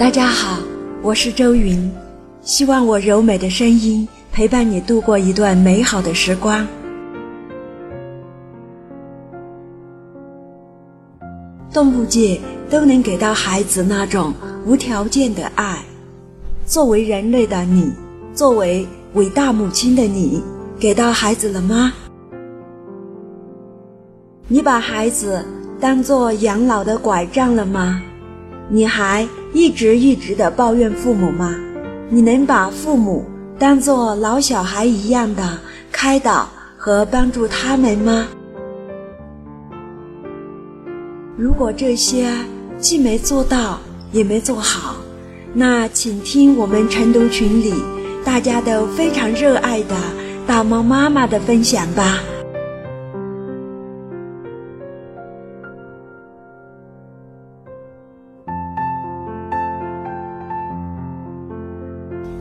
大家好，我是周云，希望我柔美的声音陪伴你度过一段美好的时光。动物界都能给到孩子那种无条件的爱，作为人类的你，作为伟大母亲的你，给到孩子了吗？你把孩子当做养老的拐杖了吗？你还一直一直的抱怨父母吗？你能把父母当做老小孩一样的开导和帮助他们吗？如果这些既没做到也没做好，那请听我们晨读群里大家都非常热爱的大猫妈妈的分享吧。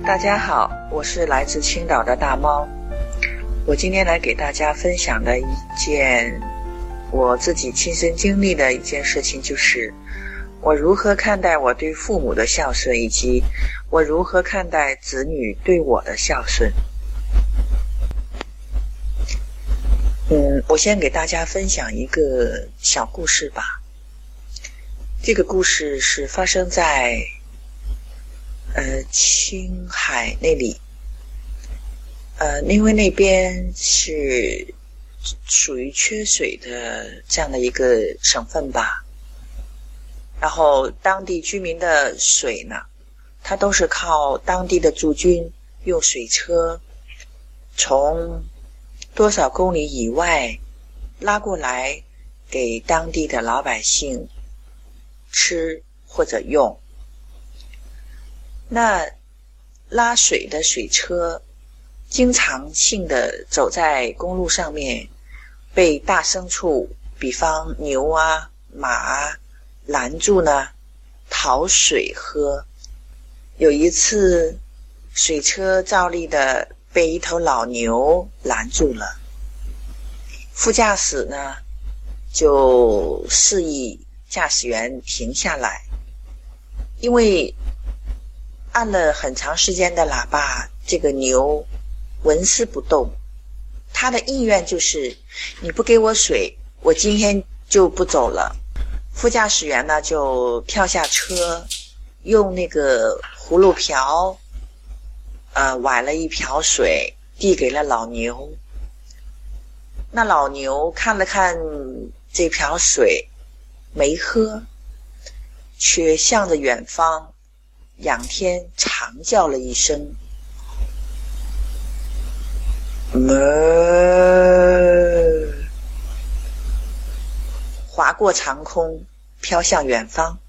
大家好，我是来自青岛的大猫。我今天来给大家分享的一件我自己亲身经历的一件事情，就是我如何看待我对父母的孝顺，以及我如何看待子女对我的孝顺。嗯，我先给大家分享一个小故事吧。这个故事是发生在。呃，青海那里，呃，因为那边是属于缺水的这样的一个省份吧，然后当地居民的水呢，它都是靠当地的驻军用水车从多少公里以外拉过来给当地的老百姓吃或者用。那拉水的水车经常性的走在公路上面，被大牲畜，比方牛啊、马啊拦住呢，讨水喝。有一次，水车照例的被一头老牛拦住了，副驾驶呢就示意驾驶员停下来，因为。按了很长时间的喇叭，这个牛纹丝不动。他的意愿就是：你不给我水，我今天就不走了。副驾驶员呢，就跳下车，用那个葫芦瓢，呃，崴了一瓢水，递给了老牛。那老牛看了看这瓢水，没喝，却向着远方。仰天长叫了一声，哞，划过长空，飘向远方。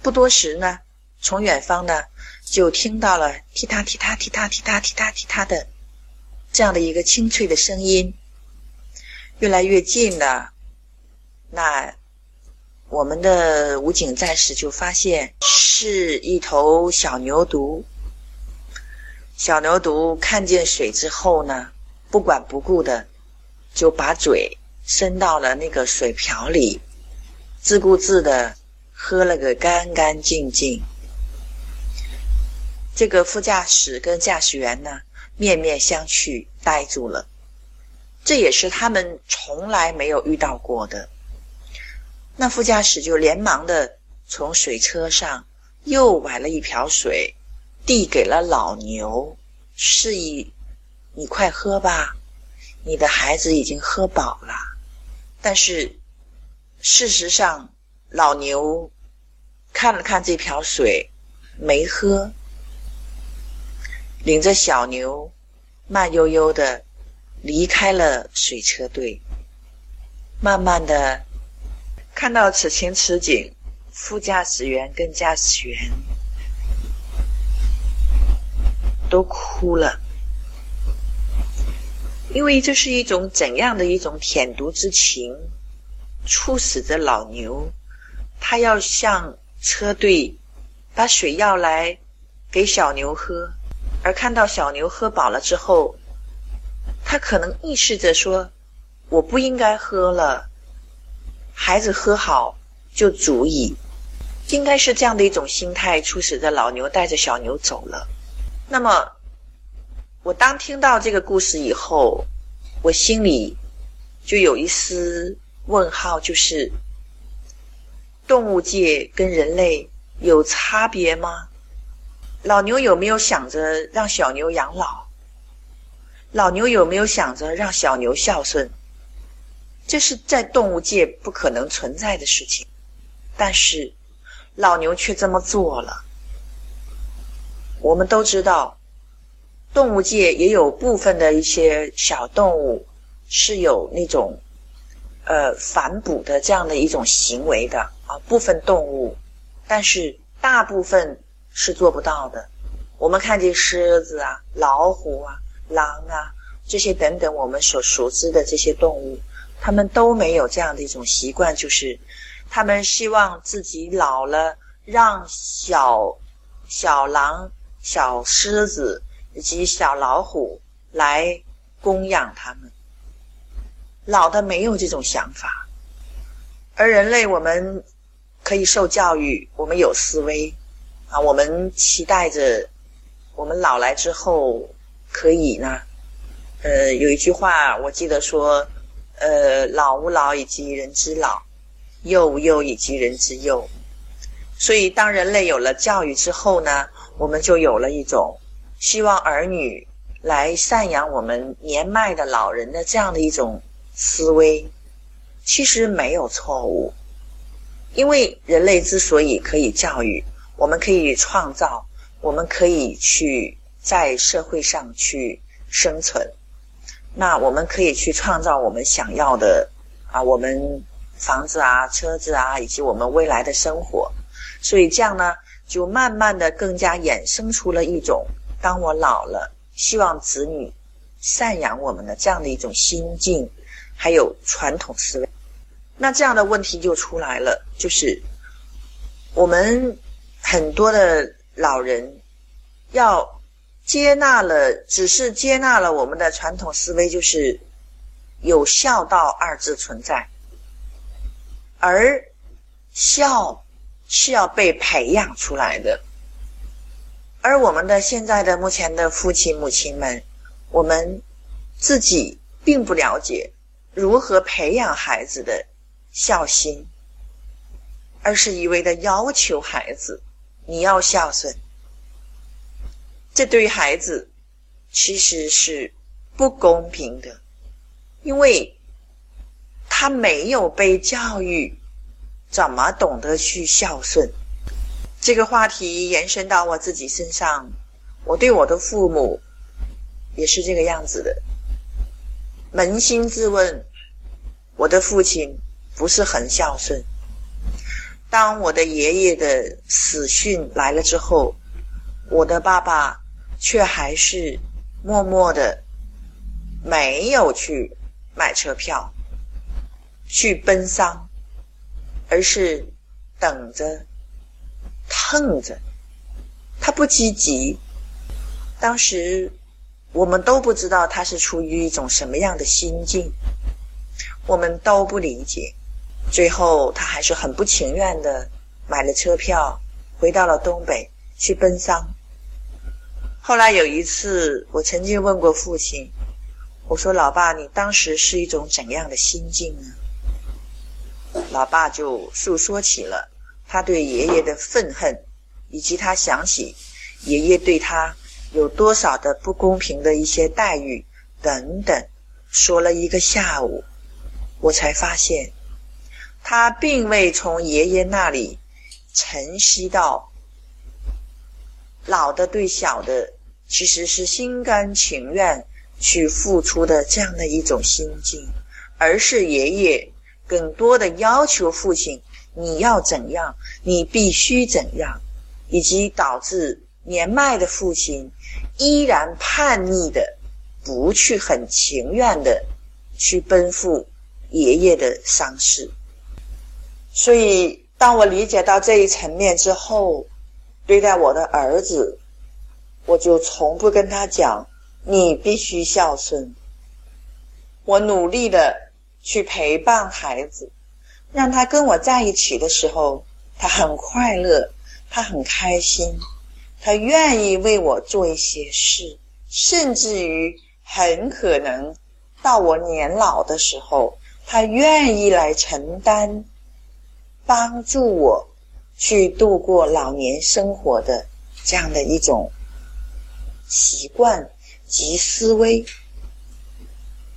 不多时呢，从远方呢，就听到了踢踏踢踏踢踏踢踏踢踏踢踏的这样的一个清脆的声音，越来越近了。那。我们的武警战士就发现是一头小牛犊。小牛犊看见水之后呢，不管不顾的就把嘴伸到了那个水瓢里，自顾自的喝了个干干净净。这个副驾驶跟驾驶员呢面面相觑，呆住了。这也是他们从来没有遇到过的。那副驾驶就连忙的从水车上又崴了一瓢水，递给了老牛，示意你快喝吧，你的孩子已经喝饱了。但是事实上，老牛看了看这瓢水，没喝，领着小牛慢悠悠的离开了水车队，慢慢的。看到此情此景，副驾驶员跟驾驶员都哭了，因为这是一种怎样的一种舔犊之情，促使着老牛，他要向车队把水要来给小牛喝，而看到小牛喝饱了之后，他可能意识着说：“我不应该喝了。”孩子喝好就足矣，应该是这样的一种心态，促使着老牛带着小牛走了。那么，我当听到这个故事以后，我心里就有一丝问号，就是动物界跟人类有差别吗？老牛有没有想着让小牛养老？老牛有没有想着让小牛孝顺？这是在动物界不可能存在的事情，但是老牛却这么做了。我们都知道，动物界也有部分的一些小动物是有那种呃反哺的这样的一种行为的啊，部分动物，但是大部分是做不到的。我们看见狮子啊、老虎啊、狼啊这些等等，我们所熟知的这些动物。他们都没有这样的一种习惯，就是他们希望自己老了，让小小狼、小狮子以及小老虎来供养他们。老的没有这种想法，而人类我们可以受教育，我们有思维啊，我们期待着我们老来之后可以呢。呃，有一句话我记得说。呃，老吾老以及人之老，幼吾幼以及人之幼。所以，当人类有了教育之后呢，我们就有了一种希望儿女来赡养我们年迈的老人的这样的一种思维。其实没有错误，因为人类之所以可以教育，我们可以创造，我们可以去在社会上去生存。那我们可以去创造我们想要的啊，我们房子啊、车子啊，以及我们未来的生活。所以这样呢，就慢慢的更加衍生出了一种，当我老了，希望子女赡养我们的这样的一种心境，还有传统思维。那这样的问题就出来了，就是我们很多的老人要。接纳了，只是接纳了我们的传统思维，就是有孝道二字存在，而孝是要被培养出来的。而我们的现在的目前的父亲母亲们，我们自己并不了解如何培养孩子的孝心，而是一味的要求孩子你要孝顺。这对孩子其实是不公平的，因为他没有被教育怎么懂得去孝顺。这个话题延伸到我自己身上，我对我的父母也是这个样子的。扪心自问，我的父亲不是很孝顺。当我的爷爷的死讯来了之后，我的爸爸。却还是默默的没有去买车票去奔丧，而是等着、蹭着，他不积极。当时我们都不知道他是出于一种什么样的心境，我们都不理解。最后他还是很不情愿的买了车票，回到了东北去奔丧。后来有一次，我曾经问过父亲：“我说，老爸，你当时是一种怎样的心境呢？”老爸就诉说起了他对爷爷的愤恨，以及他想起爷爷对他有多少的不公平的一些待遇等等，说了一个下午，我才发现他并未从爷爷那里承袭到。老的对小的其实是心甘情愿去付出的这样的一种心境，而是爷爷更多的要求父亲你要怎样，你必须怎样，以及导致年迈的父亲依然叛逆的不去很情愿的去奔赴爷爷的丧事。所以，当我理解到这一层面之后。对待我的儿子，我就从不跟他讲你必须孝顺。我努力的去陪伴孩子，让他跟我在一起的时候，他很快乐，他很开心，他愿意为我做一些事，甚至于很可能到我年老的时候，他愿意来承担，帮助我去度过老年生活的这样的一种习惯及思维。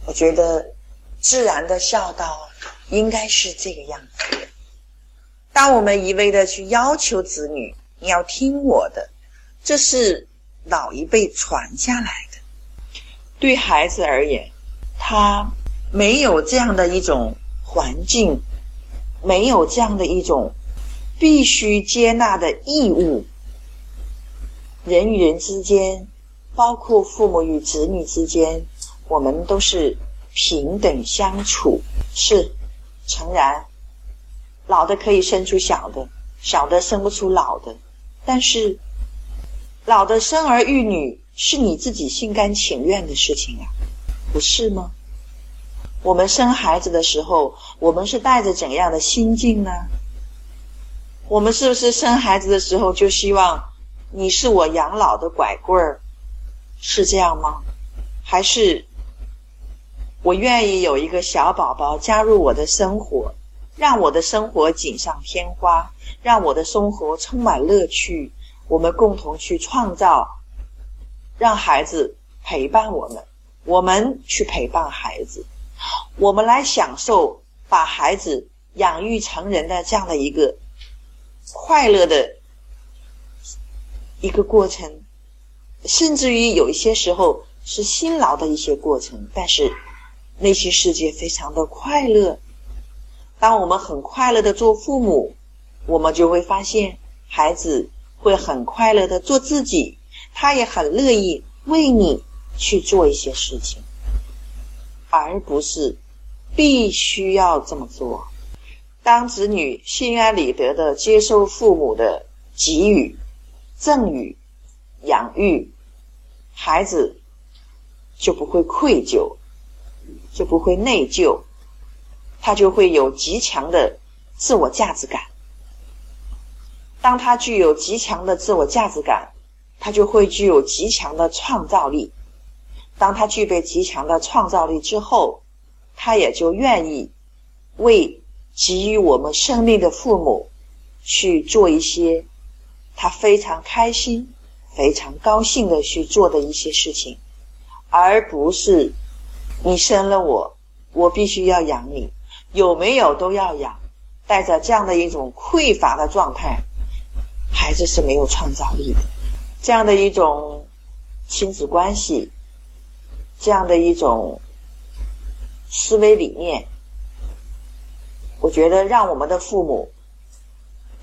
我觉得自然的孝道应该是这个样子。当我们一味的去要求子女你要听我的，这是老一辈传下来的。对孩子而言，他没有这样的一种环境，没有这样的一种必须接纳的义务。人与人之间，包括父母与子女之间。我们都是平等相处，是诚然，老的可以生出小的，小的生不出老的。但是，老的生儿育女是你自己心甘情愿的事情啊，不是吗？我们生孩子的时候，我们是带着怎样的心境呢？我们是不是生孩子的时候就希望你是我养老的拐棍儿？是这样吗？还是？我愿意有一个小宝宝加入我的生活，让我的生活锦上添花，让我的生活充满乐趣。我们共同去创造，让孩子陪伴我们，我们去陪伴孩子，我们来享受把孩子养育成人的这样的一个快乐的一个过程，甚至于有一些时候是辛劳的一些过程，但是。内心世界非常的快乐。当我们很快乐的做父母，我们就会发现孩子会很快乐的做自己，他也很乐意为你去做一些事情，而不是必须要这么做。当子女心安理得的接受父母的给予、赠予、养育，孩子就不会愧疚。就不会内疚，他就会有极强的自我价值感。当他具有极强的自我价值感，他就会具有极强的创造力。当他具备极强的创造力之后，他也就愿意为给予我们生命的父母去做一些他非常开心、非常高兴的去做的一些事情，而不是。你生了我，我必须要养你，有没有都要养。带着这样的一种匮乏的状态，孩子是没有创造力的。这样的一种亲子关系，这样的一种思维理念，我觉得让我们的父母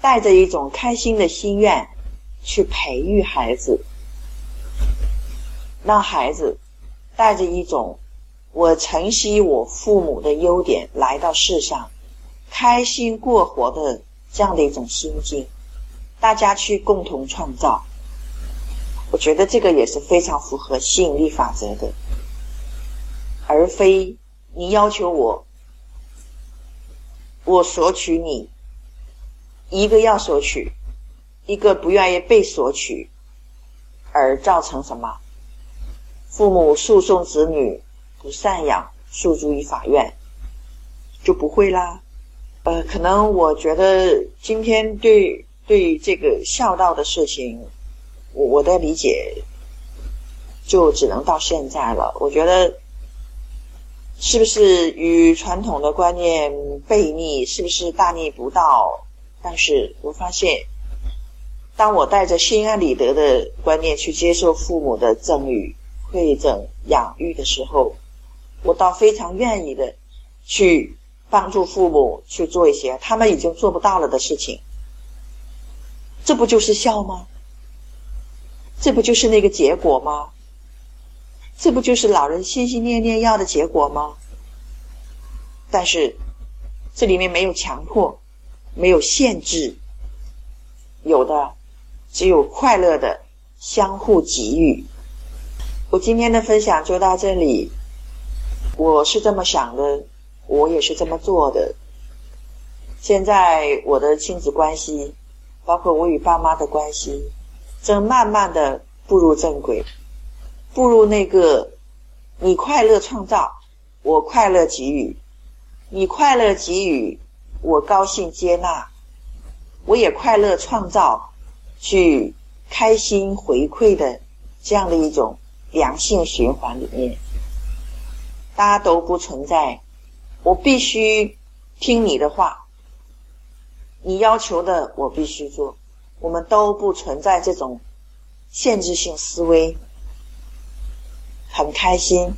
带着一种开心的心愿去培育孩子，让孩子带着一种。我承袭我父母的优点来到世上，开心过活的这样的一种心境，大家去共同创造。我觉得这个也是非常符合吸引力法则的，而非你要求我，我索取你，一个要索取，一个不愿意被索取，而造成什么？父母诉讼子女。不赡养，诉诸于法院，就不会啦。呃，可能我觉得今天对对这个孝道的事情，我我的理解就只能到现在了。我觉得是不是与传统的观念背逆？是不是大逆不道？但是我发现，当我带着心安理得的观念去接受父母的赠与、馈赠、养育的时候，我倒非常愿意的去帮助父母去做一些他们已经做不到了的事情，这不就是孝吗？这不就是那个结果吗？这不就是老人心心念念要的结果吗？但是这里面没有强迫，没有限制，有的只有快乐的相互给予。我今天的分享就到这里。我是这么想的，我也是这么做的。现在我的亲子关系，包括我与爸妈的关系，正慢慢的步入正轨，步入那个你快乐创造，我快乐给予，你快乐给予，我高兴接纳，我也快乐创造，去开心回馈的这样的一种良性循环里面，大家都不存在，我必须听你的话。你要求的我必须做，我们都不存在这种限制性思维，很开心，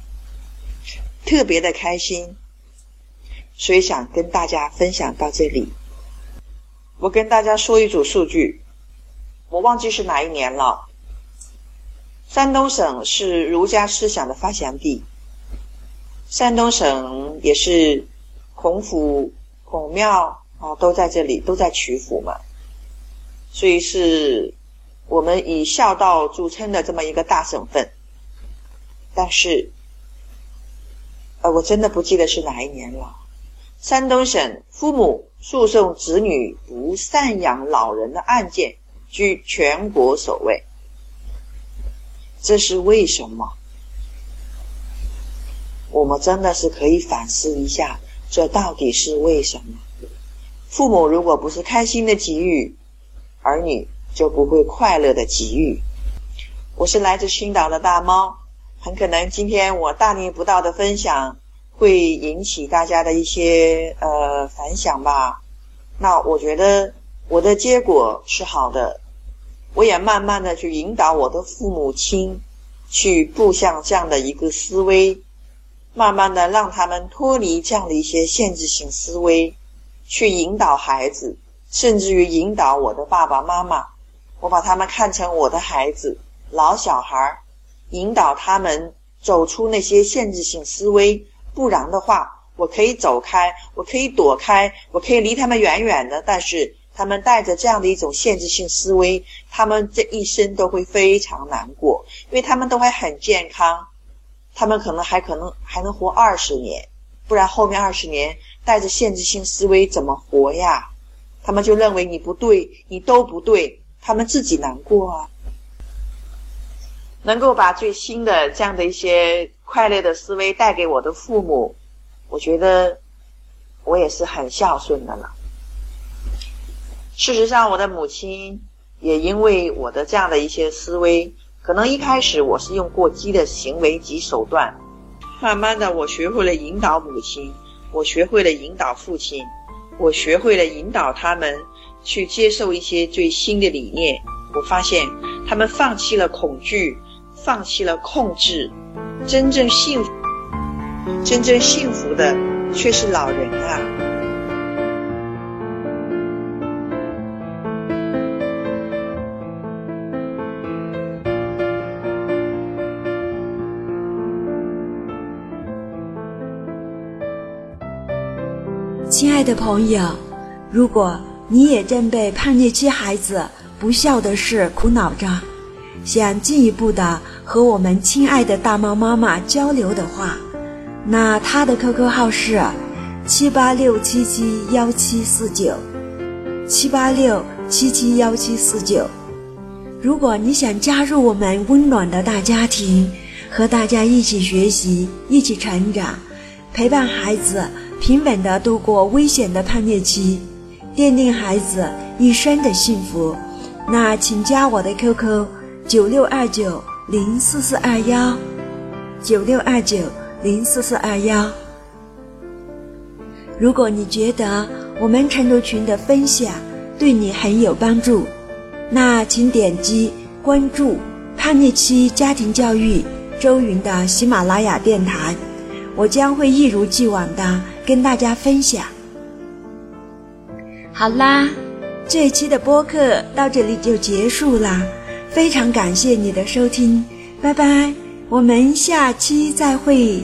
特别的开心，所以想跟大家分享到这里。我跟大家说一组数据，我忘记是哪一年了。山东省是儒家思想的发祥地，山东省也是孔府、孔庙。啊，都在这里，都在曲阜嘛，所以是我们以孝道著称的这么一个大省份。但是，呃，我真的不记得是哪一年了。山东省父母诉讼子女不赡养老人的案件居全国首位，这是为什么？我们真的是可以反思一下，这到底是为什么？父母如果不是开心的给予，儿女就不会快乐的给予。我是来自青岛的大猫，很可能今天我大逆不道的分享会引起大家的一些呃反响吧。那我觉得我的结果是好的，我也慢慢的去引导我的父母亲去步向这样的一个思维，慢慢的让他们脱离这样的一些限制性思维。去引导孩子，甚至于引导我的爸爸妈妈，我把他们看成我的孩子，老小孩儿，引导他们走出那些限制性思维。不然的话，我可以走开，我可以躲开，我可以离他们远远的。但是他们带着这样的一种限制性思维，他们这一生都会非常难过，因为他们都还很健康，他们可能还可能还能活二十年，不然后面二十年。带着限制性思维怎么活呀？他们就认为你不对，你都不对，他们自己难过啊。能够把最新的这样的一些快乐的思维带给我的父母，我觉得我也是很孝顺的了。事实上，我的母亲也因为我的这样的一些思维，可能一开始我是用过激的行为及手段，慢慢的我学会了引导母亲。我学会了引导父亲，我学会了引导他们去接受一些最新的理念。我发现他们放弃了恐惧，放弃了控制，真正幸福、真正幸福的却是老人啊。亲爱的朋友，如果你也正被叛逆期孩子不孝的事苦恼着，想进一步的和我们亲爱的大猫妈妈交流的话，那她的 QQ 号是七八六七七幺七四九，七八六七七幺七四九。如果你想加入我们温暖的大家庭，和大家一起学习，一起成长，陪伴孩子。平稳地度过危险的叛逆期，奠定孩子一生的幸福。那请加我的 QQ：九六二九零四四二幺，九六二九零四四二幺。如果你觉得我们晨读群的分享对你很有帮助，那请点击关注“叛逆期家庭教育”周云的喜马拉雅电台，我将会一如既往的。跟大家分享。好啦，这一期的播客到这里就结束啦，非常感谢你的收听，拜拜，我们下期再会。